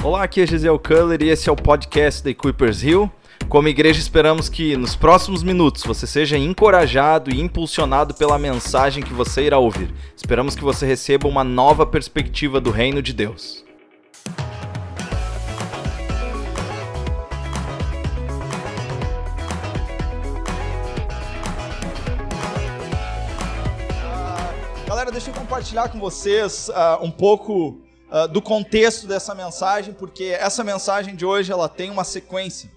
Olá, aqui é Gisele Culler e esse é o podcast da Equippers Hill. Como igreja, esperamos que nos próximos minutos você seja encorajado e impulsionado pela mensagem que você irá ouvir. Esperamos que você receba uma nova perspectiva do reino de Deus. Galera, deixa eu compartilhar com vocês uh, um pouco uh, do contexto dessa mensagem, porque essa mensagem de hoje ela tem uma sequência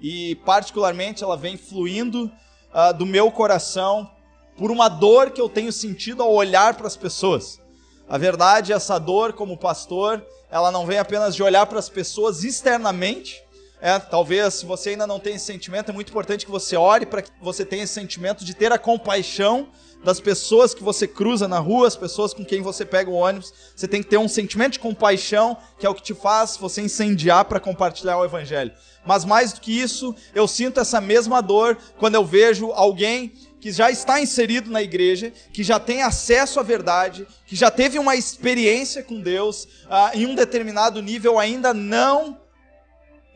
e particularmente ela vem fluindo uh, do meu coração por uma dor que eu tenho sentido ao olhar para as pessoas. A verdade, essa dor como pastor, ela não vem apenas de olhar para as pessoas externamente. É, talvez se você ainda não tem esse sentimento, é muito importante que você ore para que você tenha esse sentimento de ter a compaixão das pessoas que você cruza na rua, as pessoas com quem você pega o ônibus. Você tem que ter um sentimento de compaixão, que é o que te faz você incendiar para compartilhar o evangelho. Mas mais do que isso, eu sinto essa mesma dor quando eu vejo alguém que já está inserido na igreja, que já tem acesso à verdade, que já teve uma experiência com Deus, uh, em um determinado nível ainda não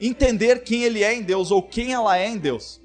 entender quem ele é em Deus ou quem ela é em Deus.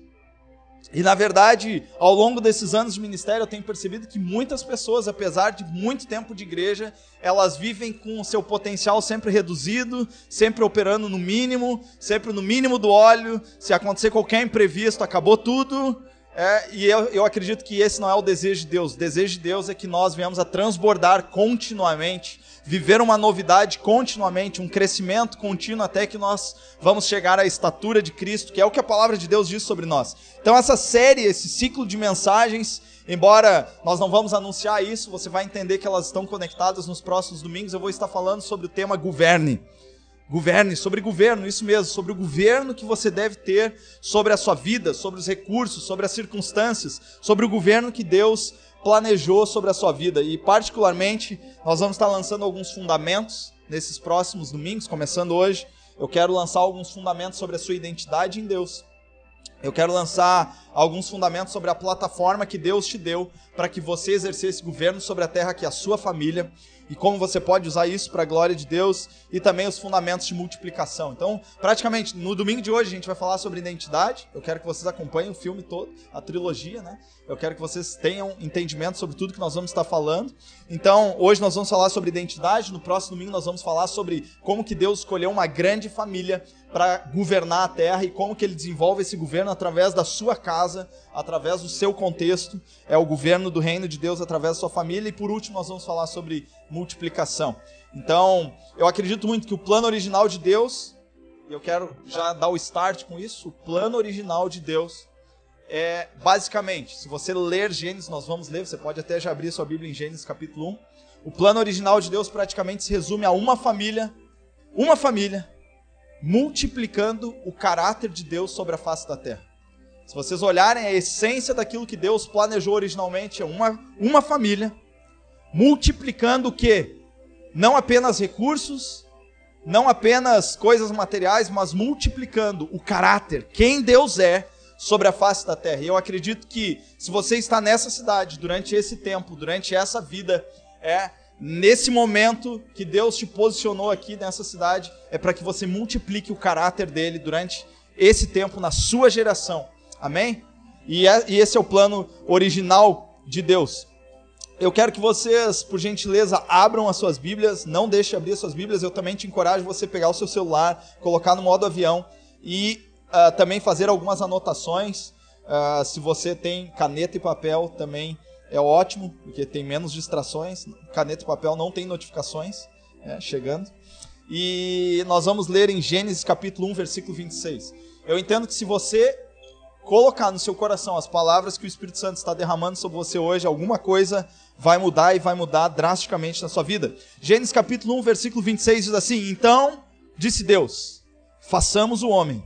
E na verdade, ao longo desses anos de ministério, eu tenho percebido que muitas pessoas, apesar de muito tempo de igreja, elas vivem com o seu potencial sempre reduzido, sempre operando no mínimo, sempre no mínimo do óleo. Se acontecer qualquer imprevisto, acabou tudo. É, e eu, eu acredito que esse não é o desejo de Deus. O desejo de Deus é que nós venhamos a transbordar continuamente viver uma novidade continuamente, um crescimento contínuo até que nós vamos chegar à estatura de Cristo, que é o que a palavra de Deus diz sobre nós. Então essa série, esse ciclo de mensagens, embora nós não vamos anunciar isso, você vai entender que elas estão conectadas nos próximos domingos. Eu vou estar falando sobre o tema governe. Governe, sobre governo, isso mesmo, sobre o governo que você deve ter sobre a sua vida, sobre os recursos, sobre as circunstâncias, sobre o governo que Deus planejou sobre a sua vida. E, particularmente, nós vamos estar lançando alguns fundamentos nesses próximos domingos, começando hoje. Eu quero lançar alguns fundamentos sobre a sua identidade em Deus. Eu quero lançar alguns fundamentos sobre a plataforma que Deus te deu para que você exercesse governo sobre a terra que é a sua família e como você pode usar isso para a glória de Deus e também os fundamentos de multiplicação. Então, praticamente no domingo de hoje a gente vai falar sobre identidade. Eu quero que vocês acompanhem o filme todo, a trilogia, né? Eu quero que vocês tenham entendimento sobre tudo que nós vamos estar falando. Então, hoje nós vamos falar sobre identidade, no próximo domingo nós vamos falar sobre como que Deus escolheu uma grande família para governar a terra e como que ele desenvolve esse governo através da sua casa, através do seu contexto, é o governo do reino de Deus através da sua família e por último nós vamos falar sobre multiplicação. Então, eu acredito muito que o plano original de Deus, e eu quero já dar o start com isso, o plano original de Deus é basicamente, se você ler Gênesis, nós vamos ler, você pode até já abrir sua Bíblia em Gênesis capítulo 1. O plano original de Deus praticamente se resume a uma família, uma família multiplicando o caráter de Deus sobre a face da terra. Se vocês olharem a essência daquilo que Deus planejou originalmente, é uma, uma família multiplicando o que? Não apenas recursos, não apenas coisas materiais, mas multiplicando o caráter, quem Deus é sobre a face da terra. E eu acredito que se você está nessa cidade durante esse tempo, durante essa vida, é nesse momento que Deus te posicionou aqui nessa cidade, é para que você multiplique o caráter dele durante esse tempo na sua geração. Amém? E, é, e esse é o plano original de Deus. Eu quero que vocês, por gentileza, abram as suas Bíblias, não deixe abrir as suas Bíblias. Eu também te encorajo você pegar o seu celular, colocar no modo avião e uh, também fazer algumas anotações. Uh, se você tem caneta e papel, também é ótimo, porque tem menos distrações. Caneta e papel não tem notificações é, chegando. E nós vamos ler em Gênesis capítulo 1, versículo 26. Eu entendo que se você colocar no seu coração as palavras que o Espírito Santo está derramando sobre você hoje, alguma coisa vai mudar e vai mudar drasticamente na sua vida. Gênesis capítulo 1, versículo 26 diz assim: Então disse Deus: Façamos o homem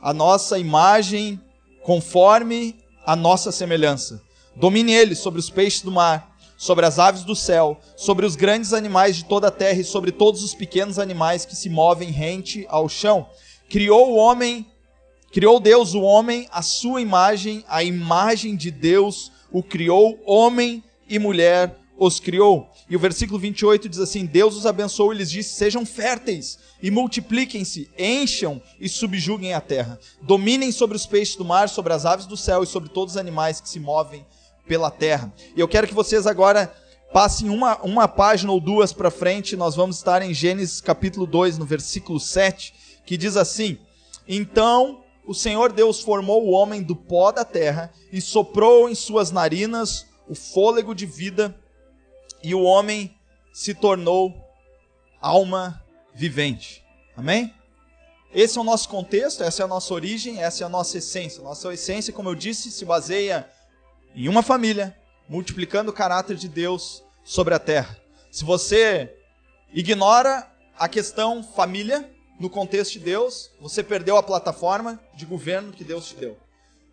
a nossa imagem conforme a nossa semelhança. Domine ele sobre os peixes do mar, sobre as aves do céu, sobre os grandes animais de toda a terra e sobre todos os pequenos animais que se movem rente ao chão. Criou o homem, criou Deus o homem a sua imagem, a imagem de Deus o criou, homem e mulher os criou. E o versículo 28 diz assim: Deus os abençoou e lhes disse: Sejam férteis e multipliquem-se, encham e subjuguem a terra. Dominem sobre os peixes do mar, sobre as aves do céu e sobre todos os animais que se movem pela terra. E eu quero que vocês agora passem uma, uma página ou duas para frente. Nós vamos estar em Gênesis capítulo 2, no versículo 7, que diz assim: Então o Senhor Deus formou o homem do pó da terra e soprou em suas narinas o fôlego de vida e o homem se tornou alma vivente. Amém? Esse é o nosso contexto, essa é a nossa origem, essa é a nossa essência. Nossa essência, como eu disse, se baseia em uma família, multiplicando o caráter de Deus sobre a terra. Se você ignora a questão família no contexto de Deus, você perdeu a plataforma de governo que Deus te deu.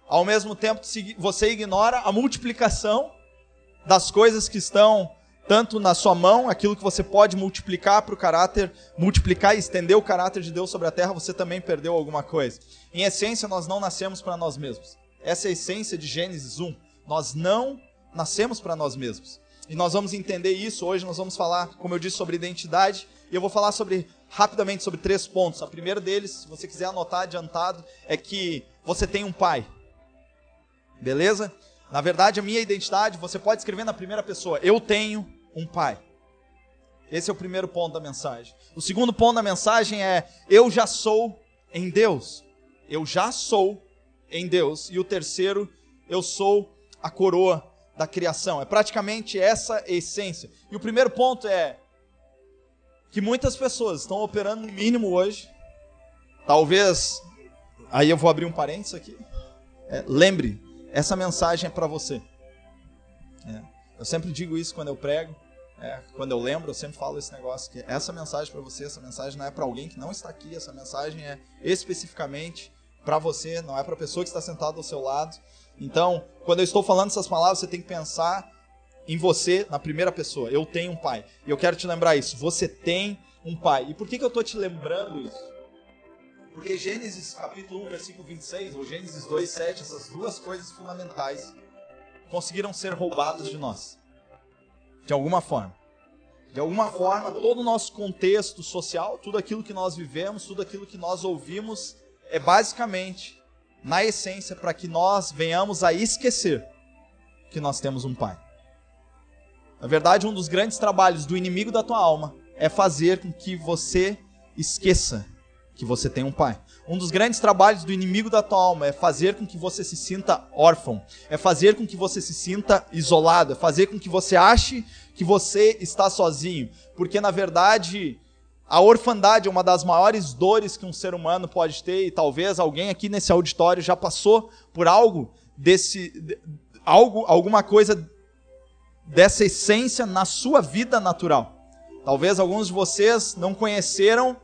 Ao mesmo tempo, você ignora a multiplicação das coisas que estão tanto na sua mão, aquilo que você pode multiplicar para o caráter, multiplicar e estender o caráter de Deus sobre a terra, você também perdeu alguma coisa. Em essência, nós não nascemos para nós mesmos. Essa é a essência de Gênesis 1. Nós não nascemos para nós mesmos. E nós vamos entender isso hoje, nós vamos falar, como eu disse, sobre identidade, e eu vou falar sobre rapidamente sobre três pontos. A primeira deles, se você quiser anotar adiantado, é que você tem um pai. Beleza? Na verdade, a minha identidade, você pode escrever na primeira pessoa. Eu tenho um pai. Esse é o primeiro ponto da mensagem. O segundo ponto da mensagem é: eu já sou em Deus. Eu já sou em Deus. E o terceiro, eu sou a coroa da criação. É praticamente essa essência. E o primeiro ponto é que muitas pessoas estão operando no mínimo hoje. Talvez, aí eu vou abrir um parênteses aqui. É, lembre, essa mensagem é para você. É. Eu sempre digo isso quando eu prego, é, quando eu lembro, eu sempre falo esse negócio que essa mensagem para você, essa mensagem não é para alguém que não está aqui, essa mensagem é especificamente para você, não é para a pessoa que está sentada ao seu lado. Então, quando eu estou falando essas palavras, você tem que pensar em você na primeira pessoa. Eu tenho um pai. E eu quero te lembrar isso. Você tem um pai. E por que, que eu estou te lembrando isso? Porque Gênesis capítulo 1, versículo 26, ou Gênesis 2, 7, essas duas coisas fundamentais conseguiram ser roubadas de nós. De alguma forma. De alguma forma, todo o nosso contexto social, tudo aquilo que nós vivemos, tudo aquilo que nós ouvimos, é basicamente, na essência, para que nós venhamos a esquecer que nós temos um Pai. Na verdade, um dos grandes trabalhos do inimigo da tua alma é fazer com que você esqueça que você tem um pai. Um dos grandes trabalhos do inimigo da tua alma é fazer com que você se sinta órfão, é fazer com que você se sinta isolado, é fazer com que você ache que você está sozinho, porque na verdade a orfandade é uma das maiores dores que um ser humano pode ter e talvez alguém aqui nesse auditório já passou por algo desse algo alguma coisa dessa essência na sua vida natural. Talvez alguns de vocês não conheceram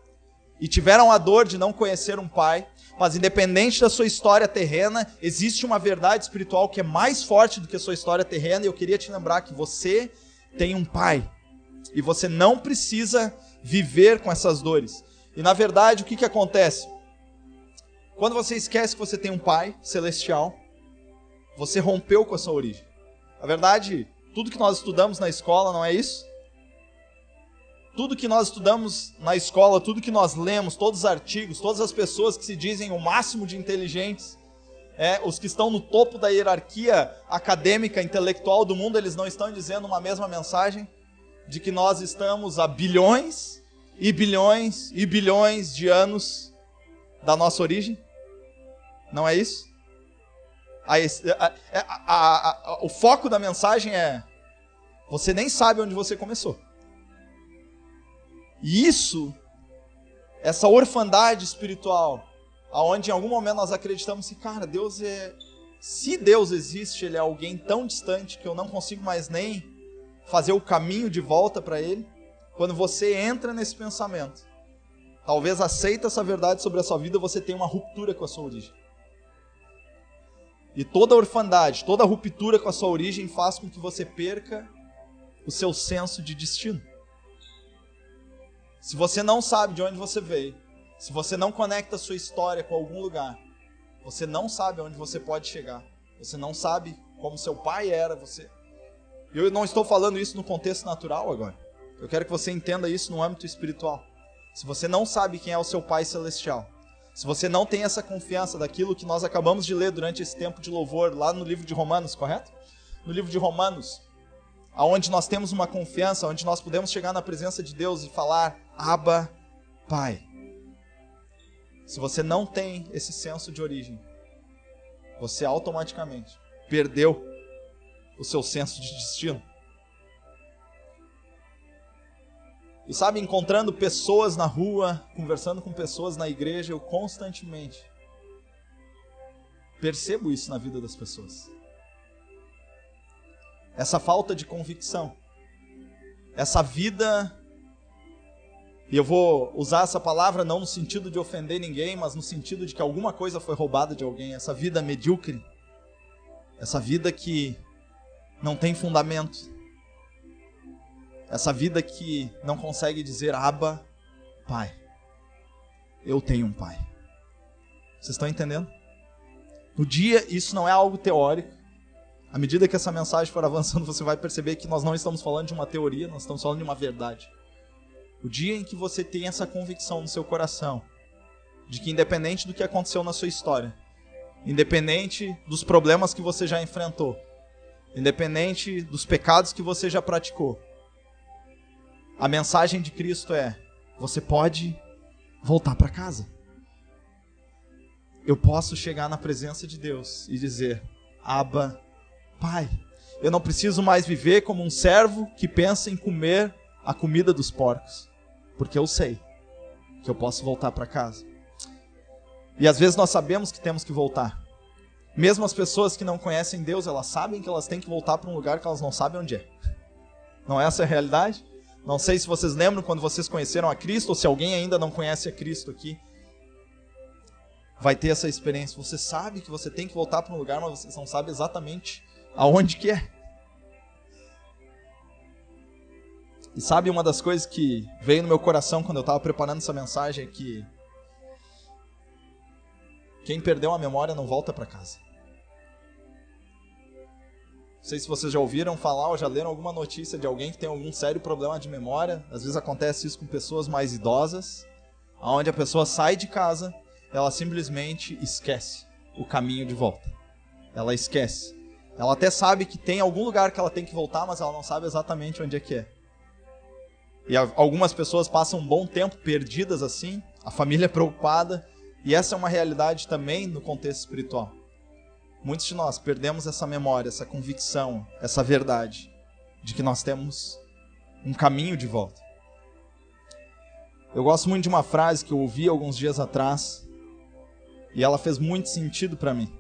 e tiveram a dor de não conhecer um pai, mas independente da sua história terrena, existe uma verdade espiritual que é mais forte do que a sua história terrena, e eu queria te lembrar que você tem um pai. E você não precisa viver com essas dores. E na verdade, o que, que acontece? Quando você esquece que você tem um pai celestial, você rompeu com a sua origem. Na verdade, tudo que nós estudamos na escola não é isso? tudo que nós estudamos na escola, tudo que nós lemos, todos os artigos, todas as pessoas que se dizem o máximo de inteligentes, é, os que estão no topo da hierarquia acadêmica, intelectual do mundo, eles não estão dizendo uma mesma mensagem de que nós estamos a bilhões e bilhões e bilhões de anos da nossa origem? Não é isso? A, a, a, o foco da mensagem é: você nem sabe onde você começou. E isso, essa orfandade espiritual, aonde em algum momento nós acreditamos que, cara, Deus é. Se Deus existe, Ele é alguém tão distante que eu não consigo mais nem fazer o caminho de volta para Ele. Quando você entra nesse pensamento, talvez aceita essa verdade sobre a sua vida, você tem uma ruptura com a sua origem. E toda orfandade, toda ruptura com a sua origem faz com que você perca o seu senso de destino. Se você não sabe de onde você veio, se você não conecta a sua história com algum lugar, você não sabe onde você pode chegar. Você não sabe como seu pai era, você Eu não estou falando isso no contexto natural agora. Eu quero que você entenda isso no âmbito espiritual. Se você não sabe quem é o seu Pai Celestial, se você não tem essa confiança daquilo que nós acabamos de ler durante esse tempo de louvor, lá no livro de Romanos, correto? No livro de Romanos, aonde nós temos uma confiança, onde nós podemos chegar na presença de Deus e falar: Abba, Pai. Se você não tem esse senso de origem, você automaticamente perdeu o seu senso de destino. E sabe, encontrando pessoas na rua, conversando com pessoas na igreja, eu constantemente percebo isso na vida das pessoas. Essa falta de convicção. Essa vida. E eu vou usar essa palavra não no sentido de ofender ninguém, mas no sentido de que alguma coisa foi roubada de alguém. Essa vida medíocre. Essa vida que não tem fundamento essa vida que não consegue dizer Abba, Pai. Eu tenho um Pai. Vocês estão entendendo? No dia, isso não é algo teórico. À medida que essa mensagem for avançando, você vai perceber que nós não estamos falando de uma teoria, nós estamos falando de uma verdade. O dia em que você tem essa convicção no seu coração, de que independente do que aconteceu na sua história, independente dos problemas que você já enfrentou, independente dos pecados que você já praticou, a mensagem de Cristo é: você pode voltar para casa. Eu posso chegar na presença de Deus e dizer: Abba, Pai. Eu não preciso mais viver como um servo que pensa em comer a comida dos porcos, porque eu sei que eu posso voltar para casa. E às vezes nós sabemos que temos que voltar. Mesmo as pessoas que não conhecem Deus, elas sabem que elas têm que voltar para um lugar que elas não sabem onde é. Não é essa a realidade? Não sei se vocês lembram quando vocês conheceram a Cristo, ou se alguém ainda não conhece a Cristo aqui. Vai ter essa experiência. Você sabe que você tem que voltar para um lugar, mas você não sabe exatamente aonde que é. E sabe uma das coisas que veio no meu coração quando eu estava preparando essa mensagem é que quem perdeu a memória não volta para casa. Não sei se vocês já ouviram falar ou já leram alguma notícia de alguém que tem algum sério problema de memória. Às vezes acontece isso com pessoas mais idosas, onde a pessoa sai de casa, ela simplesmente esquece o caminho de volta. Ela esquece. Ela até sabe que tem algum lugar que ela tem que voltar, mas ela não sabe exatamente onde é que é. E algumas pessoas passam um bom tempo perdidas assim, a família é preocupada, e essa é uma realidade também no contexto espiritual. Muitos de nós perdemos essa memória, essa convicção, essa verdade de que nós temos um caminho de volta. Eu gosto muito de uma frase que eu ouvi alguns dias atrás e ela fez muito sentido para mim.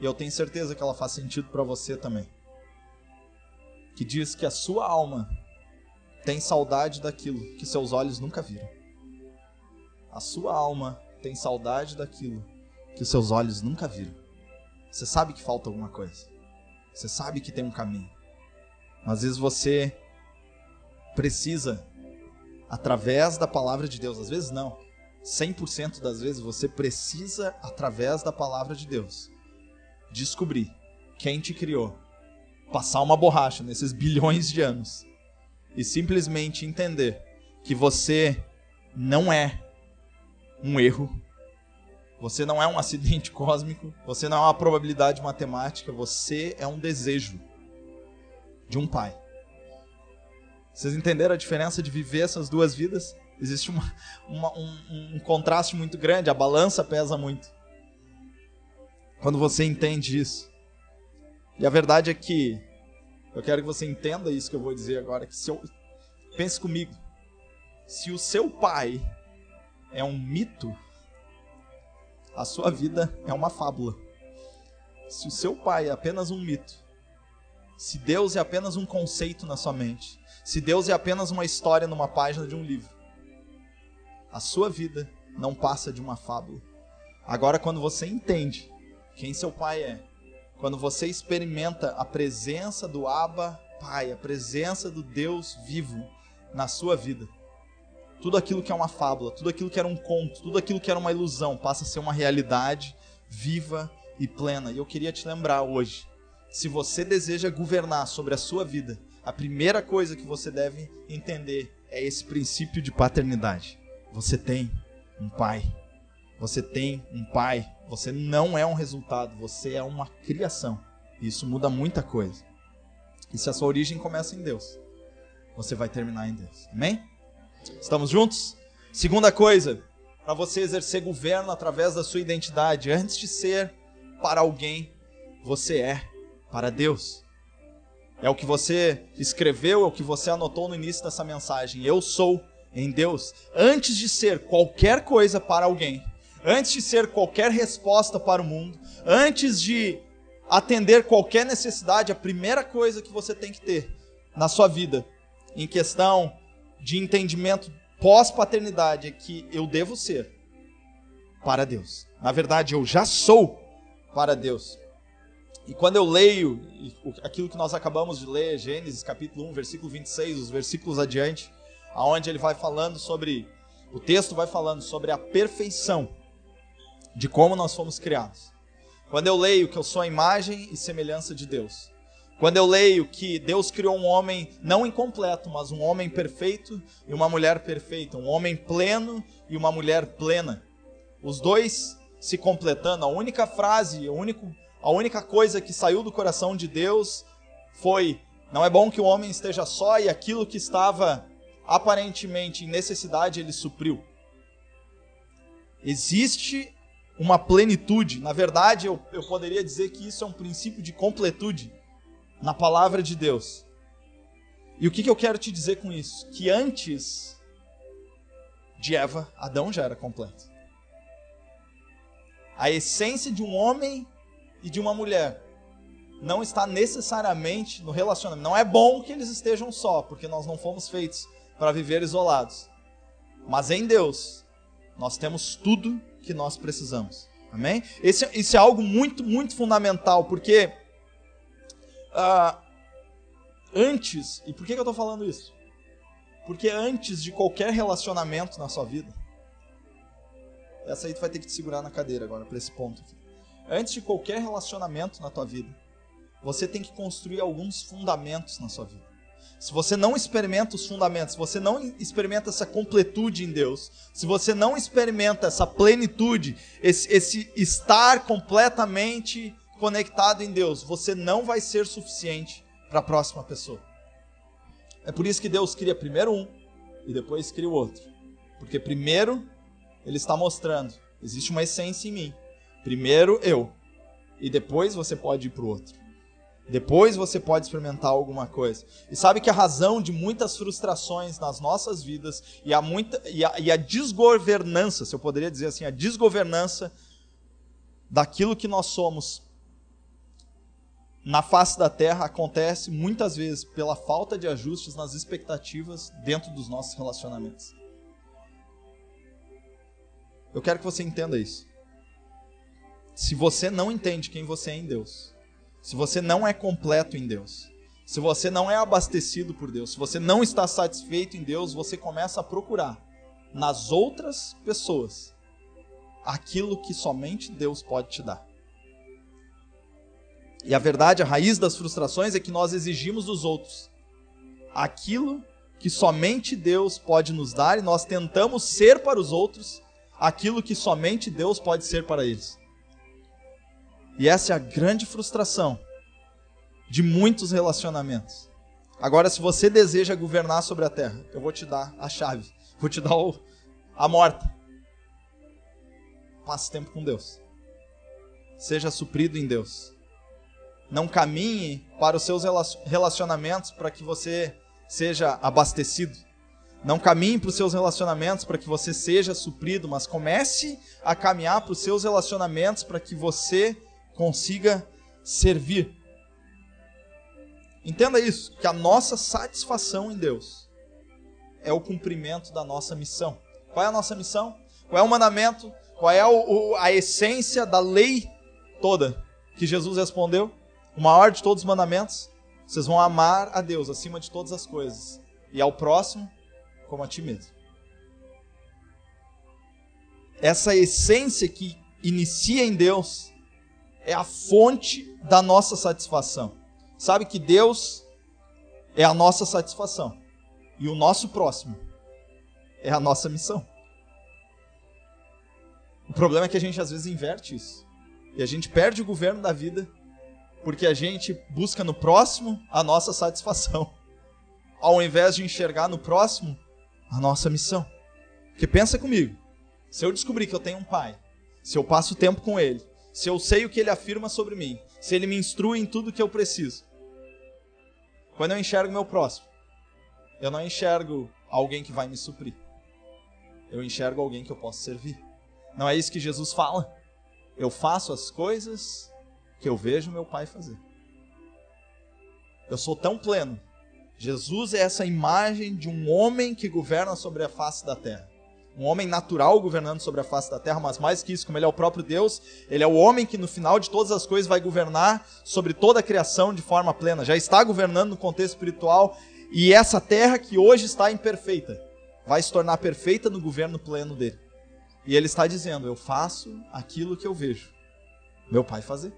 E eu tenho certeza que ela faz sentido para você também. Que diz que a sua alma tem saudade daquilo que seus olhos nunca viram. A sua alma tem saudade daquilo que seus olhos nunca viram. Você sabe que falta alguma coisa. Você sabe que tem um caminho. Às vezes você precisa, através da palavra de Deus, às vezes não. 100% das vezes você precisa, através da palavra de Deus, descobrir quem te criou, passar uma borracha nesses bilhões de anos e simplesmente entender que você não é um erro você não é um acidente cósmico, você não é uma probabilidade matemática, você é um desejo de um pai. Vocês entenderam a diferença de viver essas duas vidas? Existe uma, uma, um, um contraste muito grande, a balança pesa muito. Quando você entende isso. E a verdade é que eu quero que você entenda isso que eu vou dizer agora. Que se eu, pense comigo. Se o seu pai é um mito, a sua vida é uma fábula. Se o seu pai é apenas um mito, se Deus é apenas um conceito na sua mente, se Deus é apenas uma história numa página de um livro, a sua vida não passa de uma fábula. Agora, quando você entende quem seu pai é, quando você experimenta a presença do Abba Pai, a presença do Deus vivo na sua vida, tudo aquilo que é uma fábula, tudo aquilo que era um conto, tudo aquilo que era uma ilusão passa a ser uma realidade viva e plena. E eu queria te lembrar hoje, se você deseja governar sobre a sua vida, a primeira coisa que você deve entender é esse princípio de paternidade. Você tem um pai. Você tem um pai. Você não é um resultado, você é uma criação. Isso muda muita coisa. E se a sua origem começa em Deus, você vai terminar em Deus. Amém? Estamos juntos? Segunda coisa, para você exercer governo através da sua identidade, antes de ser para alguém, você é para Deus. É o que você escreveu, é o que você anotou no início dessa mensagem. Eu sou em Deus. Antes de ser qualquer coisa para alguém, antes de ser qualquer resposta para o mundo, antes de atender qualquer necessidade, a primeira coisa que você tem que ter na sua vida, em questão de entendimento pós-paternidade, é que eu devo ser para Deus. Na verdade, eu já sou para Deus. E quando eu leio aquilo que nós acabamos de ler, Gênesis capítulo 1, versículo 26, os versículos adiante, aonde ele vai falando sobre o texto vai falando sobre a perfeição de como nós fomos criados. Quando eu leio que eu sou a imagem e semelhança de Deus. Quando eu leio que Deus criou um homem não incompleto, mas um homem perfeito e uma mulher perfeita, um homem pleno e uma mulher plena. Os dois se completando, a única frase, o único a única coisa que saiu do coração de Deus foi: não é bom que o homem esteja só e aquilo que estava aparentemente em necessidade ele supriu. Existe uma plenitude, na verdade eu, eu poderia dizer que isso é um princípio de completude na palavra de Deus. E o que, que eu quero te dizer com isso? Que antes de Eva, Adão já era completo. A essência de um homem e de uma mulher não está necessariamente no relacionamento. Não é bom que eles estejam só, porque nós não fomos feitos para viver isolados. Mas em Deus, nós temos tudo que nós precisamos. Amém? Esse, é algo muito, muito fundamental, porque uh, antes, e por que, que eu estou falando isso? Porque antes de qualquer relacionamento na sua vida, essa aí tu vai ter que te segurar na cadeira agora, para esse ponto aqui antes de qualquer relacionamento na tua vida, você tem que construir alguns fundamentos na sua vida. Se você não experimenta os fundamentos, se você não experimenta essa completude em Deus, se você não experimenta essa plenitude, esse, esse estar completamente conectado em Deus, você não vai ser suficiente para a próxima pessoa. É por isso que Deus cria primeiro um e depois cria o outro. Porque primeiro ele está mostrando, existe uma essência em mim. Primeiro eu. E depois você pode ir para o outro. Depois você pode experimentar alguma coisa. E sabe que a razão de muitas frustrações nas nossas vidas e a, muita, e a, e a desgovernança, se eu poderia dizer assim, a desgovernança daquilo que nós somos na face da terra acontece muitas vezes pela falta de ajustes nas expectativas dentro dos nossos relacionamentos. Eu quero que você entenda isso se você não entende quem você é em Deus, se você não é completo em Deus, se você não é abastecido por Deus, se você não está satisfeito em Deus, você começa a procurar nas outras pessoas aquilo que somente Deus pode te dar. E a verdade, a raiz das frustrações é que nós exigimos dos outros aquilo que somente Deus pode nos dar e nós tentamos ser para os outros aquilo que somente Deus pode ser para eles. E essa é a grande frustração de muitos relacionamentos. Agora, se você deseja governar sobre a terra, eu vou te dar a chave, vou te dar o, a morta. Passe tempo com Deus. Seja suprido em Deus. Não caminhe para os seus relacionamentos para que você seja abastecido. Não caminhe para os seus relacionamentos para que você seja suprido, mas comece a caminhar para os seus relacionamentos para que você consiga servir. Entenda isso, que a nossa satisfação em Deus é o cumprimento da nossa missão. Qual é a nossa missão? Qual é o mandamento? Qual é o, o, a essência da lei toda que Jesus respondeu? O maior de todos os mandamentos? Vocês vão amar a Deus acima de todas as coisas e ao próximo como a ti mesmo. Essa essência que inicia em Deus é a fonte da nossa satisfação. Sabe que Deus é a nossa satisfação. E o nosso próximo é a nossa missão. O problema é que a gente às vezes inverte isso. E a gente perde o governo da vida porque a gente busca no próximo a nossa satisfação, ao invés de enxergar no próximo a nossa missão. Porque pensa comigo, se eu descobrir que eu tenho um pai, se eu passo tempo com ele, se eu sei o que ele afirma sobre mim, se ele me instrui em tudo que eu preciso, quando eu enxergo meu próximo, eu não enxergo alguém que vai me suprir. Eu enxergo alguém que eu posso servir. Não é isso que Jesus fala? Eu faço as coisas que eu vejo meu Pai fazer. Eu sou tão pleno. Jesus é essa imagem de um homem que governa sobre a face da terra. Um homem natural governando sobre a face da terra, mas mais que isso, como ele é o próprio Deus, ele é o homem que no final de todas as coisas vai governar sobre toda a criação de forma plena. Já está governando no contexto espiritual e essa terra que hoje está imperfeita vai se tornar perfeita no governo pleno dele. E ele está dizendo: Eu faço aquilo que eu vejo meu pai fazer.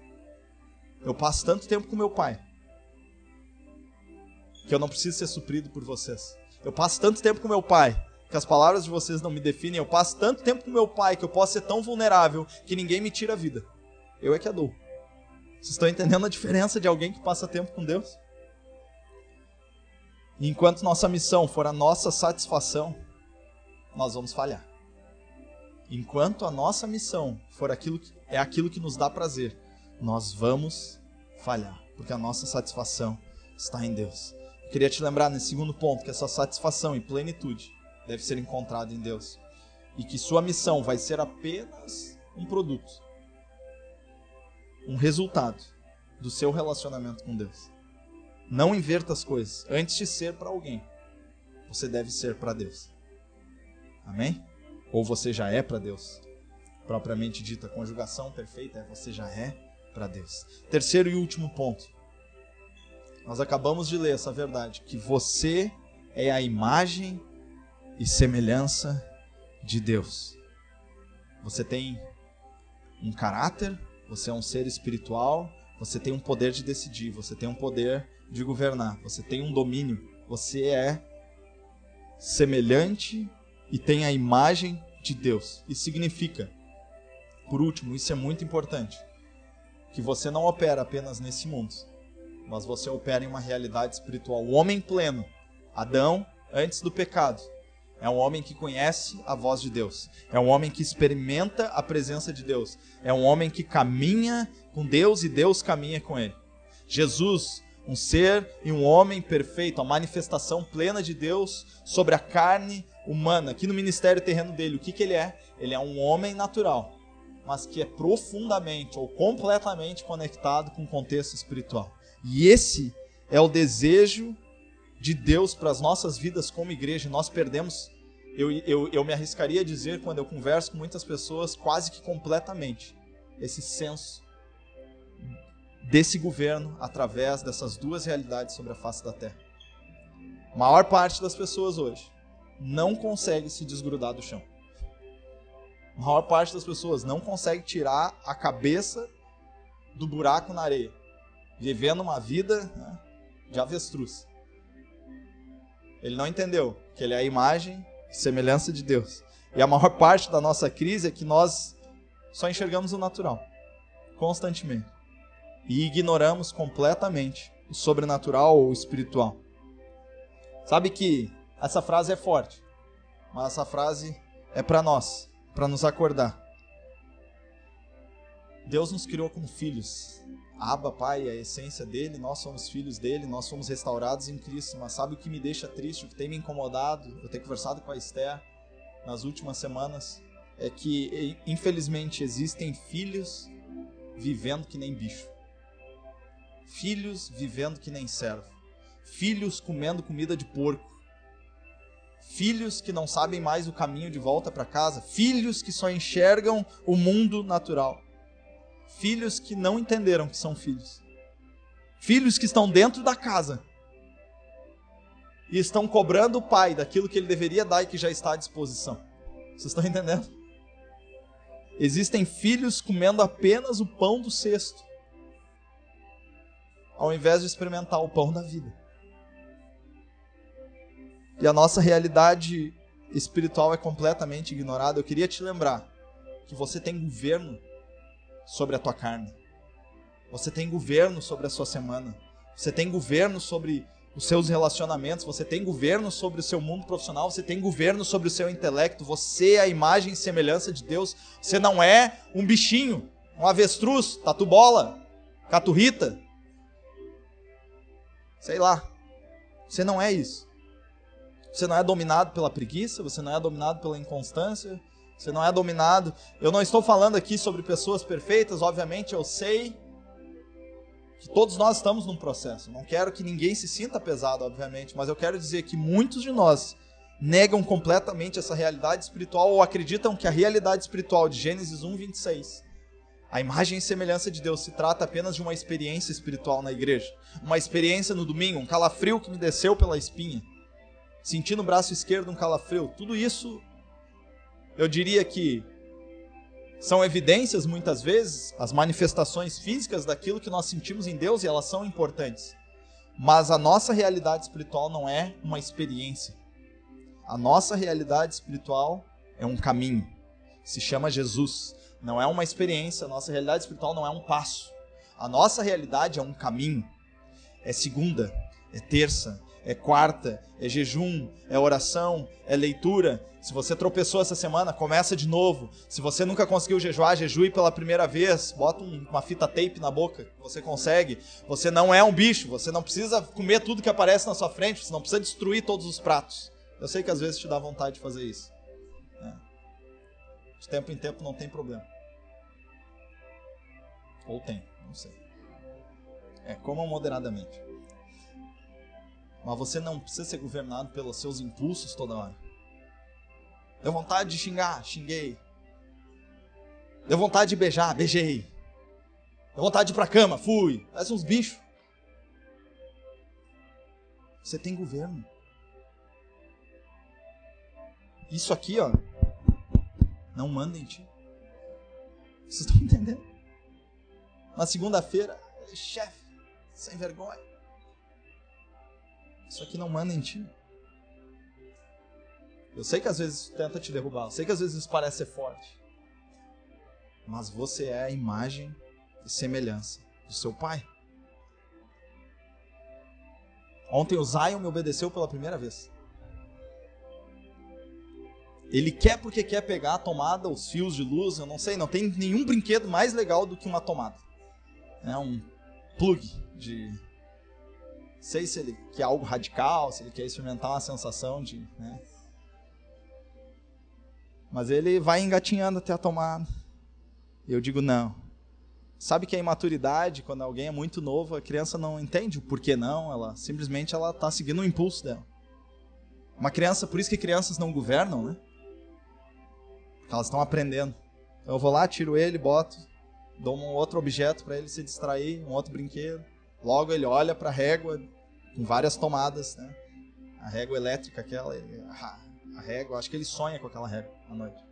Eu passo tanto tempo com meu pai que eu não preciso ser suprido por vocês. Eu passo tanto tempo com meu pai que as palavras de vocês não me definem. Eu passo tanto tempo com meu pai que eu posso ser tão vulnerável que ninguém me tira a vida. Eu é que a dou. Vocês estão entendendo a diferença de alguém que passa tempo com Deus? E enquanto nossa missão for a nossa satisfação, nós vamos falhar. Enquanto a nossa missão for aquilo que, é aquilo que nos dá prazer, nós vamos falhar, porque a nossa satisfação está em Deus. Eu queria te lembrar nesse segundo ponto que essa satisfação e plenitude deve ser encontrada em Deus e que sua missão vai ser apenas um produto, um resultado do seu relacionamento com Deus. Não inverta as coisas. Antes de ser para alguém, você deve ser para Deus. Amém? Ou você já é para Deus. Propriamente dita, conjugação perfeita é você já é para Deus. Terceiro e último ponto. Nós acabamos de ler essa verdade, que você é a imagem e semelhança de Deus. Você tem um caráter, você é um ser espiritual, você tem um poder de decidir, você tem um poder de governar, você tem um domínio, você é semelhante e tem a imagem de Deus. Isso significa, por último, isso é muito importante que você não opera apenas nesse mundo, mas você opera em uma realidade espiritual. O homem pleno, Adão, antes do pecado, é um homem que conhece a voz de Deus. É um homem que experimenta a presença de Deus. É um homem que caminha com Deus e Deus caminha com ele. Jesus, um ser e um homem perfeito, a manifestação plena de Deus sobre a carne humana. Aqui no ministério terreno dele, o que, que ele é? Ele é um homem natural mas que é profundamente ou completamente conectado com o contexto espiritual. E esse é o desejo de Deus para as nossas vidas como igreja. Nós perdemos, eu, eu, eu me arriscaria a dizer, quando eu converso com muitas pessoas, quase que completamente, esse senso desse governo através dessas duas realidades sobre a face da terra. A maior parte das pessoas hoje não consegue se desgrudar do chão. A maior parte das pessoas não consegue tirar a cabeça do buraco na areia, vivendo uma vida né, de avestruz. Ele não entendeu que ele é a imagem semelhança de Deus. E a maior parte da nossa crise é que nós só enxergamos o natural, constantemente, e ignoramos completamente o sobrenatural ou o espiritual. Sabe que essa frase é forte, mas essa frase é para nós para nos acordar. Deus nos criou como filhos. Abba, Pai, a essência dele, nós somos filhos dele, nós somos restaurados em Cristo. Mas sabe o que me deixa triste, o que tem me incomodado? Eu tenho conversado com a Esther nas últimas semanas, é que infelizmente existem filhos vivendo que nem bicho. Filhos vivendo que nem servo. Filhos comendo comida de porco filhos que não sabem mais o caminho de volta para casa, filhos que só enxergam o mundo natural, filhos que não entenderam que são filhos, filhos que estão dentro da casa e estão cobrando o pai daquilo que ele deveria dar e que já está à disposição. Vocês estão entendendo? Existem filhos comendo apenas o pão do cesto, ao invés de experimentar o pão da vida. e a nossa realidade espiritual é completamente ignorada, eu queria te lembrar que você tem governo sobre a tua carne. Você tem governo sobre a sua semana. Você tem governo sobre os seus relacionamentos, você tem governo sobre o seu mundo profissional, você tem governo sobre o seu intelecto, você é a imagem e semelhança de Deus. Você não é um bichinho, um avestruz, tatu bola, caturrita. Sei lá. Você não é isso. Você não é dominado pela preguiça, você não é dominado pela inconstância, você não é dominado. Eu não estou falando aqui sobre pessoas perfeitas, obviamente eu sei que todos nós estamos num processo. Não quero que ninguém se sinta pesado, obviamente, mas eu quero dizer que muitos de nós negam completamente essa realidade espiritual ou acreditam que a realidade espiritual de Gênesis 1, 26, a imagem e semelhança de Deus, se trata apenas de uma experiência espiritual na igreja. Uma experiência no domingo, um calafrio que me desceu pela espinha. Senti no braço esquerdo um calafrio. Tudo isso, eu diria que são evidências, muitas vezes, as manifestações físicas daquilo que nós sentimos em Deus e elas são importantes. Mas a nossa realidade espiritual não é uma experiência. A nossa realidade espiritual é um caminho. Se chama Jesus. Não é uma experiência. A nossa realidade espiritual não é um passo. A nossa realidade é um caminho. É segunda, é terça, é quarta, é jejum, é oração, é leitura. Se você tropeçou essa semana, começa de novo. Se você nunca conseguiu jejuar, jejue pela primeira vez. Bota uma fita tape na boca, você consegue. Você não é um bicho, você não precisa comer tudo que aparece na sua frente, você não precisa destruir todos os pratos. Eu sei que às vezes te dá vontade de fazer isso. É. De tempo em tempo não tem problema. Ou tem, não sei. É, comam moderadamente. Mas você não precisa ser governado pelos seus impulsos toda hora. Deu vontade de xingar, xinguei. Deu vontade de beijar, beijei. Deu vontade de ir pra cama, fui. Parece uns bichos. Você tem governo. Isso aqui, ó, não manda em ti. Vocês estão entendendo? Na segunda-feira, chefe, sem vergonha. Isso aqui não manda em ti. Eu sei que às vezes tenta te derrubar, eu sei que às vezes parece ser forte. Mas você é a imagem e semelhança do seu pai. Ontem o Zion me obedeceu pela primeira vez. Ele quer porque quer pegar a tomada, os fios de luz, eu não sei, não tem nenhum brinquedo mais legal do que uma tomada. É um plug de sei se ele quer algo radical, se ele quer experimentar uma sensação de. Né? Mas ele vai engatinhando até a tomada. Eu digo não. Sabe que a imaturidade, quando alguém é muito novo, a criança não entende o porquê não, ela simplesmente ela está seguindo o impulso dela. Uma criança, por isso que crianças não governam, né? Porque elas estão aprendendo. Então eu vou lá, tiro ele, boto, dou um outro objeto para ele se distrair, um outro brinquedo. Logo ele olha para a régua com várias tomadas, né? A régua elétrica aquela, a régua, acho que ele sonha com aquela régua à noite.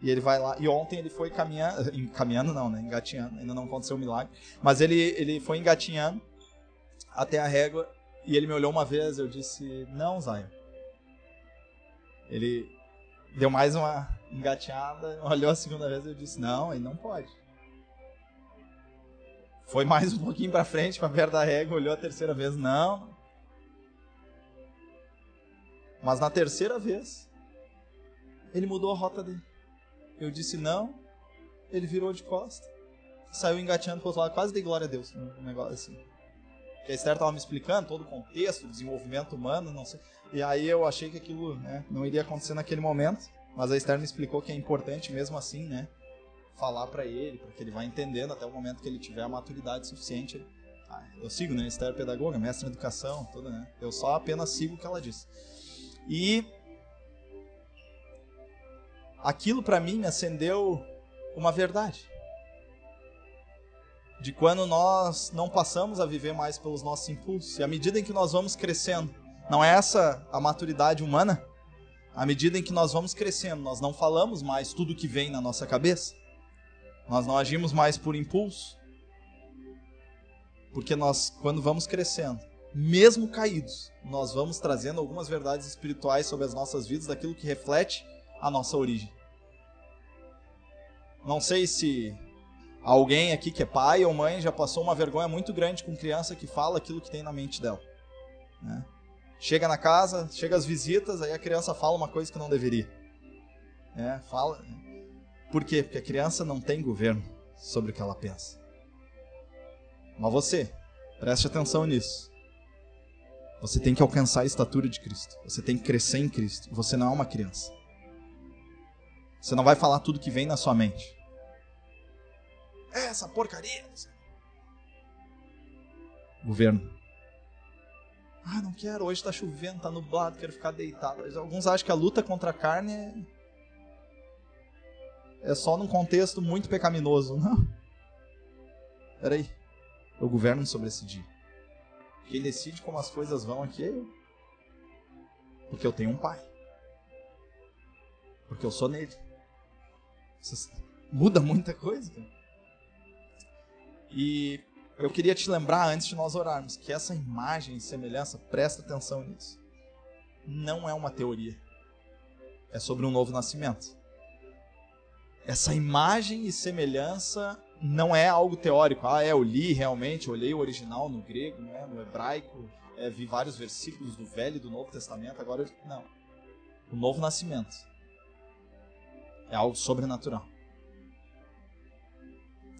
E ele vai lá, e ontem ele foi caminhando, caminhando não, né? Engatinhando, ainda não aconteceu o um milagre, mas ele ele foi engatinhando até a régua e ele me olhou uma vez, eu disse: "Não, Zion". Ele deu mais uma engateada, olhou a segunda vez eu disse: "Não, ele não pode". Foi mais um pouquinho para frente, para perto da régua, olhou a terceira vez, não. Mas na terceira vez, ele mudou a rota dele. Eu disse não, ele virou de costa, saiu engateando pro outro lado, quase dei glória a Deus, um negócio assim. Porque a Esther estava me explicando todo o contexto, desenvolvimento humano, não sei. E aí eu achei que aquilo né, não iria acontecer naquele momento, mas a Esther me explicou que é importante mesmo assim, né? Falar para ele, para que ele vá entendendo até o momento que ele tiver a maturidade suficiente. Ah, eu sigo, né? Esther pedagoga, mestre em educação, tudo, né? Eu só apenas sigo o que ela diz. E aquilo para mim me acendeu uma verdade. De quando nós não passamos a viver mais pelos nossos impulsos. E à medida em que nós vamos crescendo, não é essa a maturidade humana? À medida em que nós vamos crescendo, nós não falamos mais tudo que vem na nossa cabeça. Nós não agimos mais por impulso. Porque nós, quando vamos crescendo, mesmo caídos, nós vamos trazendo algumas verdades espirituais sobre as nossas vidas, daquilo que reflete a nossa origem. Não sei se alguém aqui que é pai ou mãe já passou uma vergonha muito grande com criança que fala aquilo que tem na mente dela. Né? Chega na casa, chega as visitas, aí a criança fala uma coisa que não deveria. É, fala. Por quê? Porque a criança não tem governo sobre o que ela pensa. Mas você, preste atenção nisso. Você tem que alcançar a estatura de Cristo. Você tem que crescer em Cristo. Você não é uma criança. Você não vai falar tudo que vem na sua mente. É essa porcaria. Governo. Ah, não quero, hoje está chovendo, está nublado, quero ficar deitado. Alguns acham que a luta contra a carne é, é só num contexto muito pecaminoso. Não. Peraí. Eu governo sobre esse dia. Quem decide como as coisas vão aqui é eu. Porque eu tenho um pai. Porque eu sou nele. Isso muda muita coisa. Cara. E eu queria te lembrar antes de nós orarmos que essa imagem e semelhança, presta atenção nisso. Não é uma teoria. É sobre um novo nascimento. Essa imagem e semelhança não é algo teórico. Ah, é, eu li realmente, olhei o original no grego, né, no hebraico, é, vi vários versículos do Velho e do Novo Testamento. Agora, não. O novo nascimento é algo sobrenatural.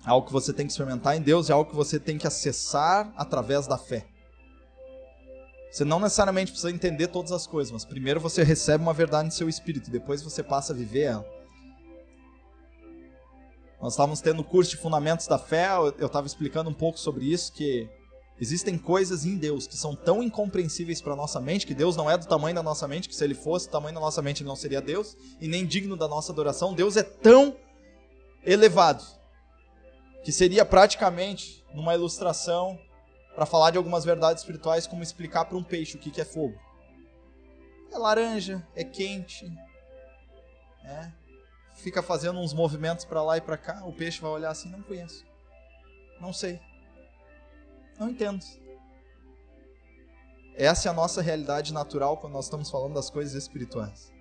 É algo que você tem que experimentar em Deus, é algo que você tem que acessar através da fé. Você não necessariamente precisa entender todas as coisas, mas primeiro você recebe uma verdade no seu espírito, depois você passa a viver ela. Nós estávamos tendo curso de fundamentos da fé, eu estava explicando um pouco sobre isso, que existem coisas em Deus que são tão incompreensíveis para nossa mente, que Deus não é do tamanho da nossa mente, que se ele fosse do tamanho da nossa mente ele não seria Deus, e nem digno da nossa adoração. Deus é tão elevado que seria praticamente numa ilustração para falar de algumas verdades espirituais, como explicar para um peixe o que, que é fogo. É laranja, é quente, é, fica fazendo uns movimentos para lá e para cá, o peixe vai olhar assim, não conheço, não sei, não entendo. Essa é a nossa realidade natural quando nós estamos falando das coisas espirituais.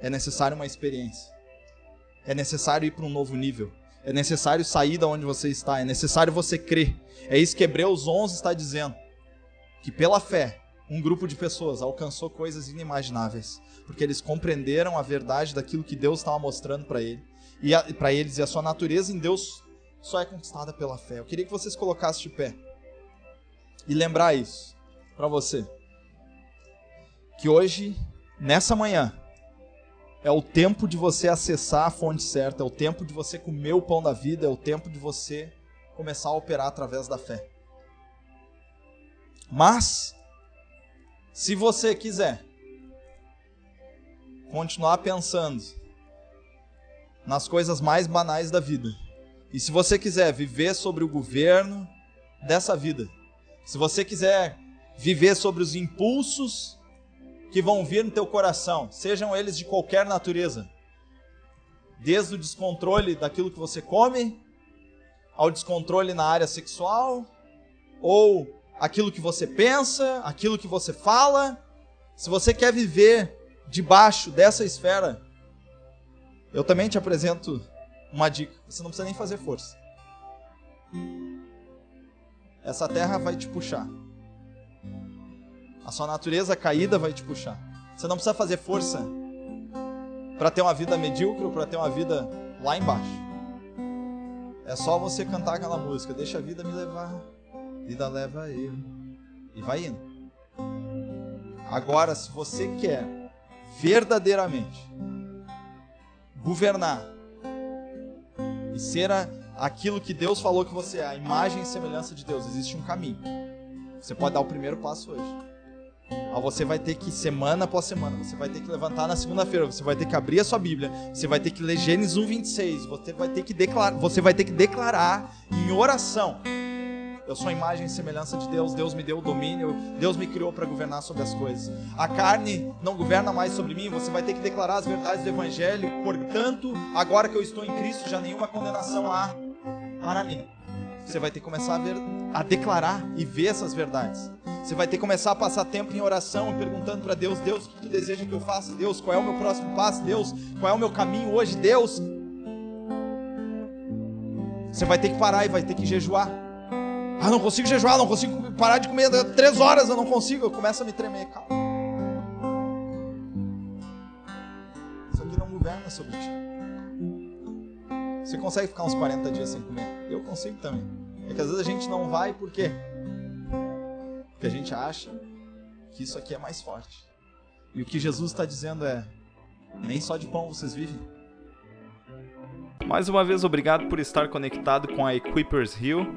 É necessário uma experiência. É necessário ir para um novo nível. É necessário sair da onde você está. É necessário você crer. É isso que Hebreus 11 está dizendo. Que pela fé, um grupo de pessoas alcançou coisas inimagináveis. Porque eles compreenderam a verdade daquilo que Deus estava mostrando para ele, e para eles. E a sua natureza em Deus só é conquistada pela fé. Eu queria que vocês colocassem de pé. E lembrar isso para você. Que hoje, nessa manhã, é o tempo de você acessar a fonte certa, é o tempo de você comer o pão da vida, é o tempo de você começar a operar através da fé. Mas, se você quiser continuar pensando nas coisas mais banais da vida, e se você quiser viver sobre o governo dessa vida, se você quiser viver sobre os impulsos que vão vir no teu coração, sejam eles de qualquer natureza. Desde o descontrole daquilo que você come, ao descontrole na área sexual, ou aquilo que você pensa, aquilo que você fala. Se você quer viver debaixo dessa esfera, eu também te apresento uma dica. Você não precisa nem fazer força. Essa terra vai te puxar. A sua natureza caída vai te puxar. Você não precisa fazer força para ter uma vida medíocre para ter uma vida lá embaixo. É só você cantar aquela música, deixa a vida me levar, vida leva eu e vai indo. Agora, se você quer verdadeiramente governar e ser a, aquilo que Deus falou que você é, a imagem e semelhança de Deus, existe um caminho. Você pode dar o primeiro passo hoje. Você vai ter que, semana após semana, você vai ter que levantar na segunda-feira, você vai ter que abrir a sua Bíblia, você vai ter que ler Gênesis 1, 26, você vai ter que declarar, você vai ter que declarar em oração. Eu sou a imagem e semelhança de Deus, Deus me deu o domínio, Deus me criou para governar sobre as coisas. A carne não governa mais sobre mim, você vai ter que declarar as verdades do Evangelho, portanto, agora que eu estou em Cristo, já nenhuma condenação há para mim. você vai ter que começar a, ver, a declarar e ver essas verdades. Você vai ter que começar a passar tempo em oração perguntando para Deus: Deus, o que tu deseja que eu faça? Deus, qual é o meu próximo passo? Deus, qual é o meu caminho hoje? Deus. Você vai ter que parar e vai ter que jejuar. Ah, não consigo jejuar, não consigo parar de comer três horas, eu não consigo. Eu começo a me tremer, calma. Isso aqui não governa sobre ti. Você consegue ficar uns 40 dias sem comer? Eu consigo também. É que às vezes a gente não vai por quê? Porque a gente acha que isso aqui é mais forte. E o que Jesus está dizendo é: nem só de pão vocês vivem. Mais uma vez, obrigado por estar conectado com a Equippers Hill.